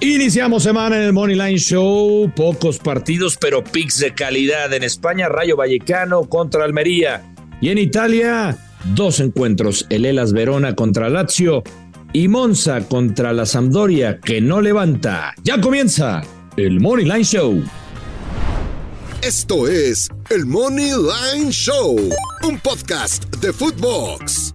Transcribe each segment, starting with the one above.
Iniciamos semana en el Money Line Show. Pocos partidos, pero picks de calidad. En España, Rayo Vallecano contra Almería. Y en Italia, dos encuentros. El Elas Verona contra Lazio y Monza contra la Sampdoria, que no levanta. Ya comienza el Money Line Show. Esto es el Money Line Show, un podcast de Footbox.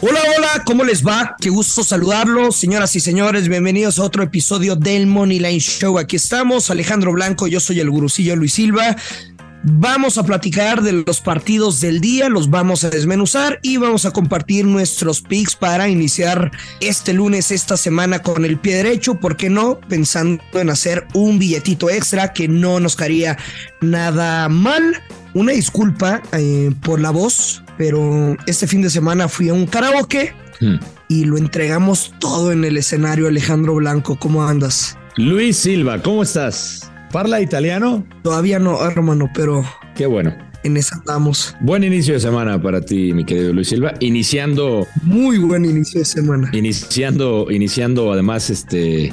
Hola, hola, ¿cómo les va? Qué gusto saludarlos, señoras y señores. Bienvenidos a otro episodio del Money Line Show. Aquí estamos, Alejandro Blanco, yo soy el gurucillo Luis Silva. Vamos a platicar de los partidos del día, los vamos a desmenuzar y vamos a compartir nuestros picks para iniciar este lunes, esta semana con el pie derecho, ¿por qué no? Pensando en hacer un billetito extra que no nos caería nada mal. Una disculpa eh, por la voz, pero este fin de semana fui a un karaoke hmm. y lo entregamos todo en el escenario. Alejandro Blanco, ¿cómo andas? Luis Silva, ¿cómo estás? ¿Parla italiano? Todavía no, hermano, pero. Qué bueno. En esa estamos. Buen inicio de semana para ti, mi querido Luis Silva. Iniciando. Muy buen inicio de semana. Iniciando, iniciando además este.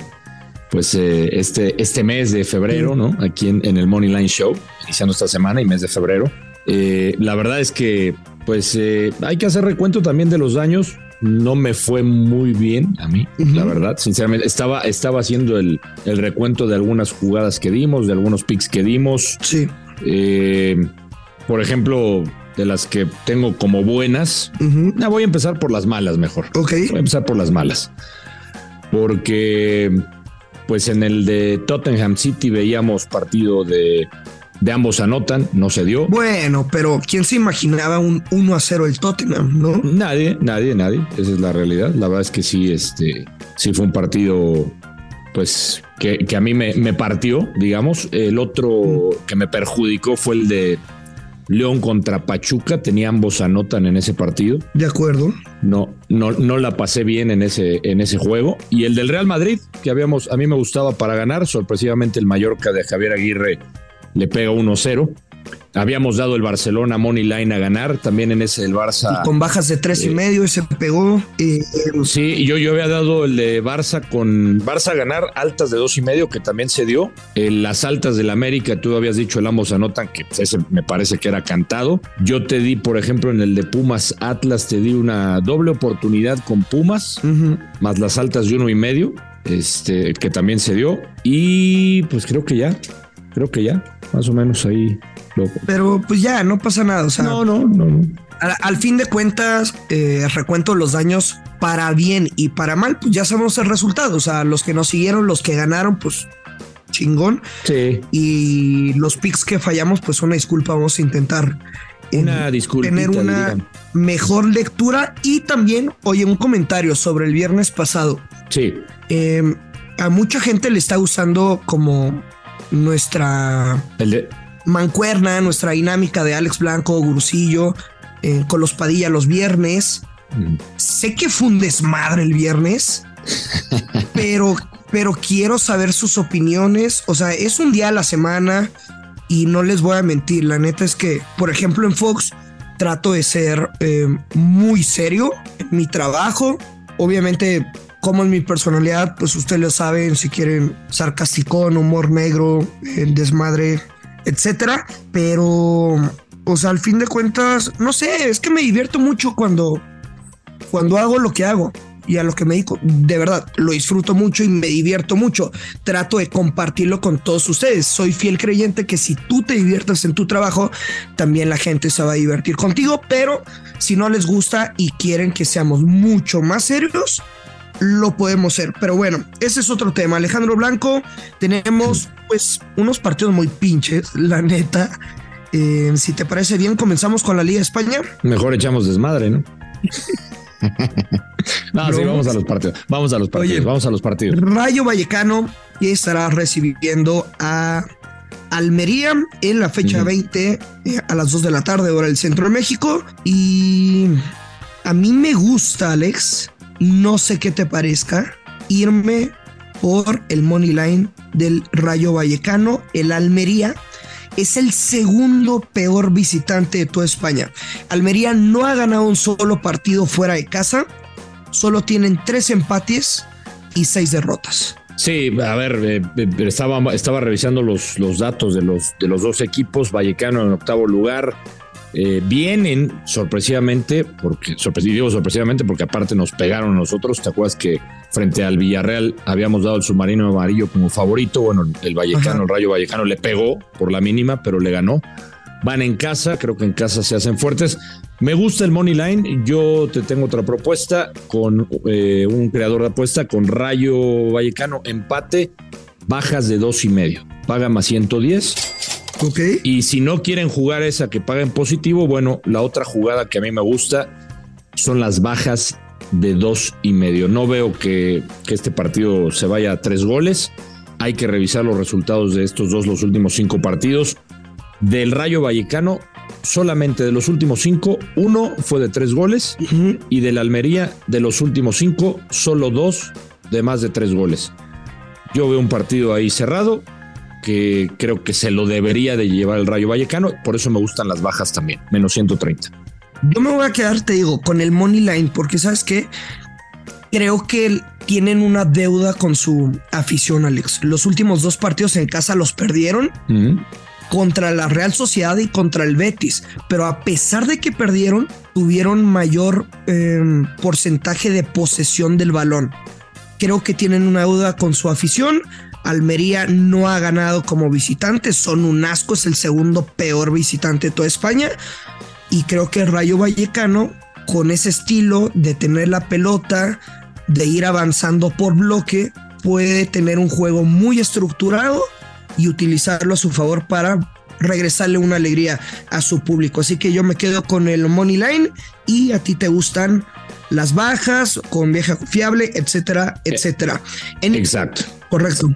Pues eh, este, este mes de febrero, ¿no? Aquí en, el Money Line Show, iniciando esta semana y mes de febrero. Eh, la verdad es que, pues, eh, hay que hacer recuento también de los daños no me fue muy bien a mí, la verdad. Sinceramente, estaba, estaba haciendo el, recuento de algunas jugadas que dimos, de algunos picks que dimos. Sí. Eh, por ejemplo, de las que tengo como buenas. voy a empezar por las malas mejor. Ok. Voy a empezar por las malas. Porque, pues en el de Tottenham City veíamos partido de de ambos anotan, no se dio. Bueno, pero ¿quién se imaginaba un 1 a 0 el Tottenham, no? Nadie, nadie, nadie. Esa es la realidad. La verdad es que sí, este, sí fue un partido, pues, que, a mí me, me, partió, digamos. El otro que me perjudicó fue el de León contra Pachuca. Tenía ambos anotan en ese partido. De acuerdo. No, no, no la pasé bien en ese, en ese juego. Y el del Real Madrid, que habíamos, a mí me gustaba para ganar, sorpresivamente el Mallorca de Javier Aguirre le pega 1-0. Habíamos dado el Barcelona Money Line a ganar, también en ese del Barça. con bajas de tres y eh, medio, se pegó. Eh, sí, yo, yo había dado el de Barça con Barça a ganar altas de dos y medio, que también se dio. las altas del América, tú habías dicho el ambos anotan, que ese me parece que era cantado. Yo te di, por ejemplo, en el de Pumas Atlas, te di una doble oportunidad con Pumas, más las altas de uno y medio, este, que también se dio. Y pues creo que ya, creo que ya más o menos ahí. Lo... Pero pues ya, no pasa nada. O sea, no, no, no. Al, fin de cuentas, eh, recuento los daños para bien y para mal, pues ya sabemos el resultado. O sea, los que nos siguieron, los que ganaron, pues chingón. Sí. Y los picks que fallamos, pues una disculpa, vamos a intentar una disculpa. Tener una mejor lectura y también, oye, un comentario sobre el viernes pasado. Sí. Em, a mucha gente le está usando como nuestra mancuerna, nuestra dinámica de Alex Blanco, Gurusillo, eh, con los Padilla los viernes. Mm. Sé que fue un desmadre el viernes, pero, pero quiero saber sus opiniones. O sea, es un día a la semana y no les voy a mentir. La neta es que, por ejemplo, en Fox trato de ser eh, muy serio en mi trabajo. Obviamente como es mi personalidad, pues ustedes lo saben, si quieren sarcasticón, humor negro, eh, desmadre, etcétera. Pero, o al fin de cuentas, no sé, es que me divierto mucho cuando, cuando hago lo que hago y a lo que me dedico. De verdad, lo disfruto mucho y me divierto mucho. Trato de compartirlo con todos ustedes. Soy fiel creyente que si tú te diviertes en tu trabajo, también la gente se va a divertir contigo. Pero si no les gusta y quieren que seamos mucho más serios, lo podemos ser. Pero bueno, ese es otro tema. Alejandro Blanco, tenemos pues unos partidos muy pinches, la neta. Eh, si te parece bien, comenzamos con la Liga de España. Mejor echamos desmadre, ¿no? no, sí, vamos a los partidos. Vamos a los partidos. vamos a los partidos. Rayo Vallecano estará recibiendo a Almería en la fecha 20 eh, a las 2 de la tarde, hora del centro de México. Y a mí me gusta, Alex. No sé qué te parezca irme por el money line del Rayo Vallecano, el Almería es el segundo peor visitante de toda España. Almería no ha ganado un solo partido fuera de casa, solo tienen tres empates y seis derrotas. Sí, a ver, eh, eh, estaba, estaba revisando los, los datos de los, de los dos equipos, Vallecano en octavo lugar, eh, vienen sorpresivamente, porque digo sorpresivamente porque aparte nos pegaron nosotros. ¿Te acuerdas que frente al Villarreal habíamos dado el submarino amarillo como favorito? Bueno, el Vallecano, el Rayo Vallecano le pegó por la mínima, pero le ganó. Van en casa, creo que en casa se hacen fuertes. Me gusta el Money Line. Yo te tengo otra propuesta con eh, un creador de apuesta con Rayo Vallecano, empate, bajas de dos y medio. Paga más 110 y si no quieren jugar esa que paguen positivo, bueno, la otra jugada que a mí me gusta son las bajas de dos y medio. No veo que, este partido se vaya a tres goles. Hay que revisar los resultados de estos dos, los últimos cinco partidos. Del Rayo Vallecano, solamente de los últimos cinco, uno fue de tres goles. Y del Almería, de los últimos cinco, solo dos de más de tres goles. Yo veo un partido ahí cerrado que creo que se lo debería de llevar el Rayo Vallecano. Por eso me gustan las bajas también, menos 130. Yo me voy a quedar, te digo, con el Money Line, porque sabes que creo que tienen una deuda con su afición, Alex. Los últimos dos partidos en casa los perdieron. Contra la Real Sociedad y contra el Betis, pero a pesar de que perdieron, tuvieron mayor em, porcentaje de posesión del balón. Creo que tienen una deuda con su afición. Almería no ha ganado como visitante, son un asco, es el segundo peor visitante de toda España. Y creo que Rayo Vallecano, con ese estilo de tener la pelota, de ir avanzando por bloque, puede tener un juego muy estructurado y utilizarlo a su favor para regresarle una alegría a su público. Así que yo me quedo con el Money Line y a ti te gustan las bajas con vieja fiable, etcétera, etcétera. Exacto. Correcto.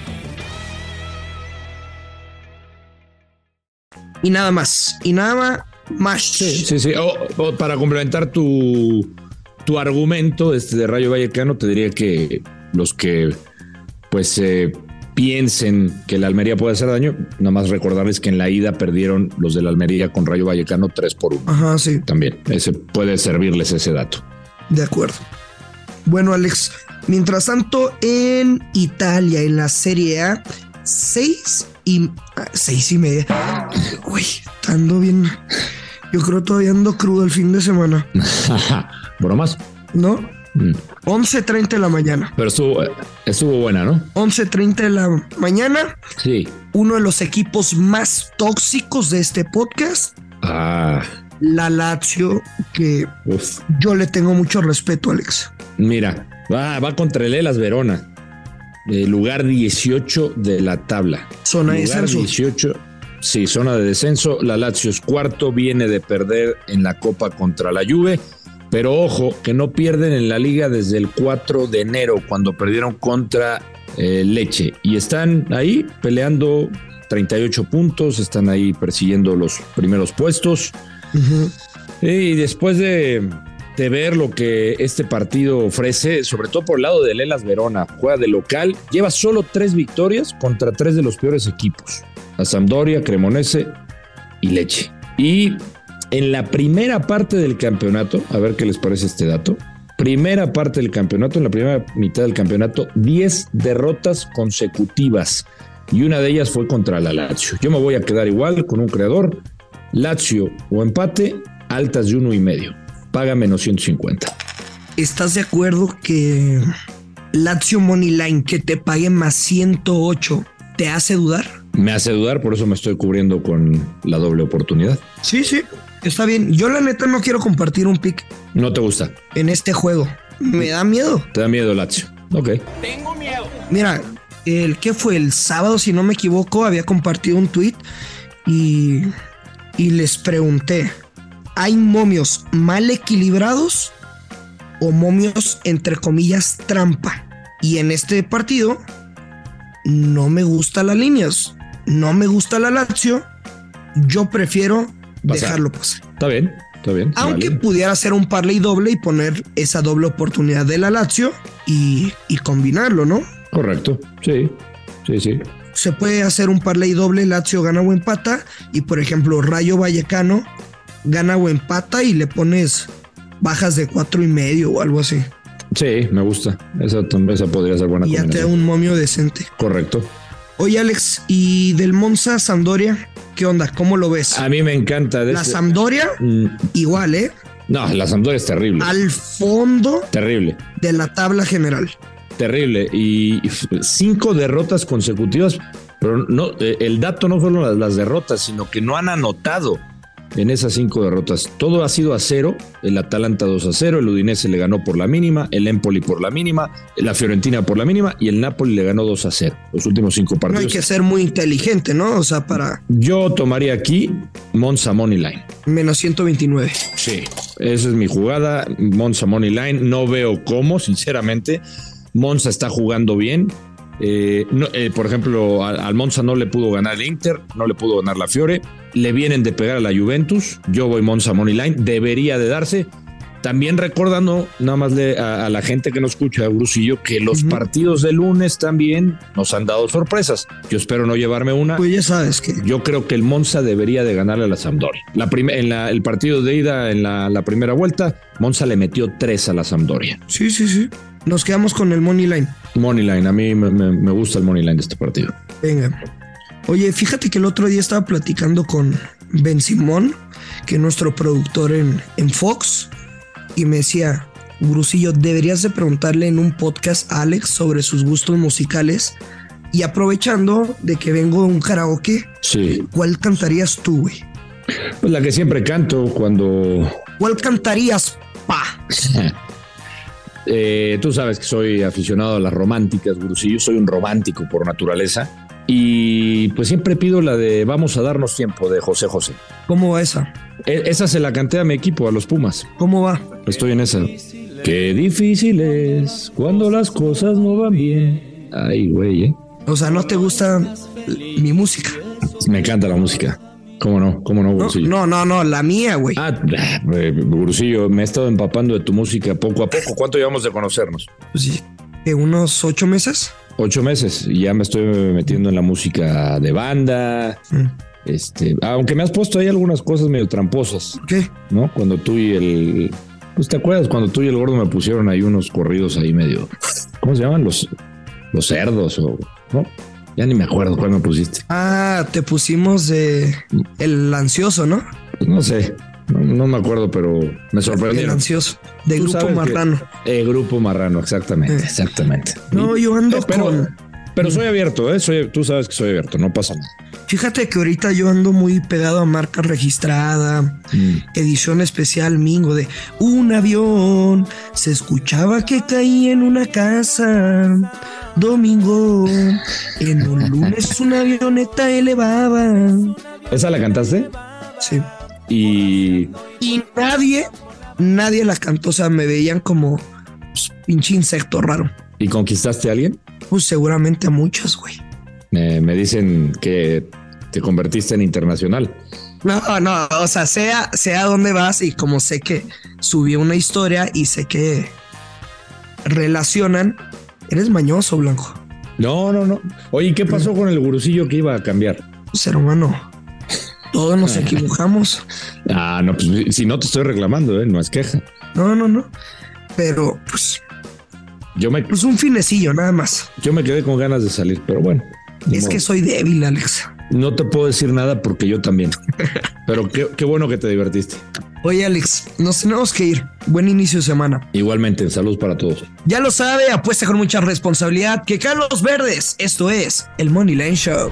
Y nada más. Y nada más. Sí, sí, sí. para complementar tu, tu argumento este de Rayo Vallecano, te diría que los que pues eh, piensen que la Almería puede hacer daño, nada más recordarles que en la ida perdieron los de la Almería con Rayo Vallecano 3 por 1. Ajá, sí. También, ese puede servirles ese dato. De acuerdo. Bueno, Alex, mientras tanto, en Italia, en la Serie A, seis y ah, seis y media. Uy, estando bien. Yo creo todavía ando crudo el fin de semana. Bromas. ¿No? 11.30 mm. de la mañana. Pero estuvo, estuvo buena, ¿no? 11.30 de la mañana. Sí. Uno de los equipos más tóxicos de este podcast. Ah. La Lazio, que yo le tengo mucho respeto, Alex. Mira, va, va contra el Elas Verona lugar 18 de la tabla. Zona de descenso. 18. Sí, zona de descenso. La Lazio es cuarto, viene de perder en la Copa contra la Juve. Pero ojo, que no pierden en la liga desde el 4 de enero, cuando perdieron contra eh, Leche. Y están ahí peleando 38 puntos, están ahí persiguiendo los primeros puestos. Y después de de ver lo que este partido ofrece, sobre todo por el lado de Lelas Verona. Juega de local, lleva solo tres victorias contra tres de los peores equipos: la Sampdoria, Cremonese y Leche. Y en la primera parte del campeonato, a ver qué les parece este dato. Primera parte del campeonato, en la primera mitad del campeonato, 10 derrotas consecutivas y una de ellas fue contra la Lazio. Yo me voy a quedar igual con un creador, Lazio o empate, altas de uno y medio paga menos 150. ¿Estás de acuerdo que Lazio Money Line que te pague más 108, ¿te hace dudar? Me hace dudar, por eso me estoy cubriendo con la doble oportunidad. Sí, sí, está bien. Yo la neta no quiero compartir un pick. No te gusta. En este juego. Me da miedo. Te da miedo Lazio. Ok. Tengo miedo. Mira, el que fue el sábado, si no me equivoco, había compartido un tweet y, y les pregunté, ¿hay momios mal equilibrados o momios entre comillas trampa? Y en este partido no me gusta las líneas, no me gusta la Lazio, yo prefiero dejarlo pasar. Está bien, está bien. Aunque pudiera hacer un parlay doble y poner esa doble oportunidad de la Lazio y, y combinarlo, ¿no? Correcto, sí, sí, sí. Se puede hacer un parlay doble, Lazio gana o empata, y por ejemplo, Rayo Vallecano gana o empata y le pones bajas de cuatro y medio o algo así. Sí, me gusta. Esa, esa podría ser buena. Y ya te da un momio decente. Correcto. Oye, Alex, ¿y del Monza Sampdoria? ¿Qué onda? ¿Cómo lo ves? A mí me encanta. la este... Sampdoria, mm. igual, ¿eh? No, la Sampdoria es terrible. Al fondo. Terrible. De la tabla general. Terrible. Y cinco derrotas consecutivas. Pero no, eh, el dato no fueron las derrotas, sino que no han anotado en esas cinco derrotas. Todo ha sido a cero. El Atalanta 2 a 0, el Udinese le ganó por la mínima, el Empoli por la mínima, la Fiorentina por la mínima y el Napoli le ganó 2 a 0. Los últimos cinco partidos. No hay que ser muy inteligente, ¿no? O sea, para. Yo tomaría aquí Monza Money Line. Menos 129. Sí, esa es mi jugada. Monza Money Line. No veo cómo, sinceramente. Monza está jugando bien. Eh, no, eh, por ejemplo, al, al, Monza no le pudo ganar el Inter, no le pudo ganar la Fiore, le vienen de pegar a la Juventus, yo voy Monza Money Line, debería de darse. También recordando, nada más le, a, a, la gente que nos escucha, Brusillo, que los uh -huh. partidos de lunes también nos han dado sorpresas. Yo espero no llevarme una. Pues ya sabes que. Yo creo que el Monza debería de ganarle a la Sampdoria. La en la, el partido de ida en la, la primera vuelta, Monza le metió tres a la Sampdoria. Sí, sí, sí. Nos quedamos con el Money Line. Money Line, a mí me, me, me gusta el Money Line de este partido. Venga. Oye, fíjate que el otro día estaba platicando con Ben Simón, que es nuestro productor en, en Fox, y me decía, Brusillo, deberías de preguntarle en un podcast a Alex sobre sus gustos musicales. Y aprovechando de que vengo de un karaoke, sí. ¿cuál cantarías tú, güey? Pues la que siempre canto cuando. ¿Cuál cantarías, pa? eh, tú sabes que soy aficionado a las románticas, Brusillo. Soy un romántico por naturaleza. Y pues siempre pido la de Vamos a darnos tiempo de José José. ¿Cómo va esa? E esa se la canté a mi equipo, a los Pumas. ¿Cómo va? Estoy en esa. Qué difícil es cuando las cosas no van bien. Ay, güey, ¿eh? O sea, ¿no te gusta mi música? Me encanta la música. ¿Cómo no? ¿Cómo no, Gurusillo? No, no, no, la mía, güey. Ah, Gurusillo, me he estado empapando de tu música poco a poco. ¿Cuánto llevamos de conocernos? Pues sí, ¿de unos ocho meses? Ocho meses. Y ya me estoy metiendo en la música de banda. Mm. Este, aunque me has puesto ahí algunas cosas medio tramposas. ¿Qué? ¿No? Cuando tú y el. Pues te acuerdas cuando tú y el gordo me pusieron ahí unos corridos ahí medio. ¿Cómo se llaman? Los, los cerdos o. ¿No? Ya ni me acuerdo cuál me pusiste. Ah, te pusimos de el ansioso, ¿no? Pues no sé. No, no, me acuerdo, pero me sorprendió. El ansioso. De Grupo Marrano. Que, eh, Grupo Marrano, exactamente, eh. exactamente. No, yo ando pero, con. Pero soy abierto, ¿eh? Soy, tú sabes que soy abierto, no pasa nada. Fíjate que ahorita yo ando muy pegado a marca registrada, mm. edición especial Mingo de un avión. Se escuchaba que caía en una casa. Domingo, en un lunes una avioneta elevaba. ¿Esa la cantaste? Sí. Y. Y nadie, nadie la cantó. O sea, me veían como pues, pinche insecto raro. ¿Y conquistaste a alguien? Pues seguramente a muchos, güey. Eh, me dicen que te convertiste en internacional. No, no, o sea, sea, sea dónde vas y como sé que subí una historia y sé que relacionan, eres mañoso, Blanco. No, no, no. Oye, ¿qué pasó con el gurusillo que iba a cambiar? Ser humano. Todos nos equivocamos. Ah, no, pues si no te estoy reclamando, ¿eh? no es queja. No, no, no. Pero, pues. Yo me. Pues un finecillo, nada más. Yo me quedé con ganas de salir, pero bueno. Es que soy débil, Alex. No te puedo decir nada porque yo también. Pero qué, qué bueno que te divertiste. Oye, Alex, nos tenemos que ir. Buen inicio de semana. Igualmente, salud para todos. Ya lo sabe, apuesta con mucha responsabilidad que Carlos Verdes. Esto es el Money Line Show.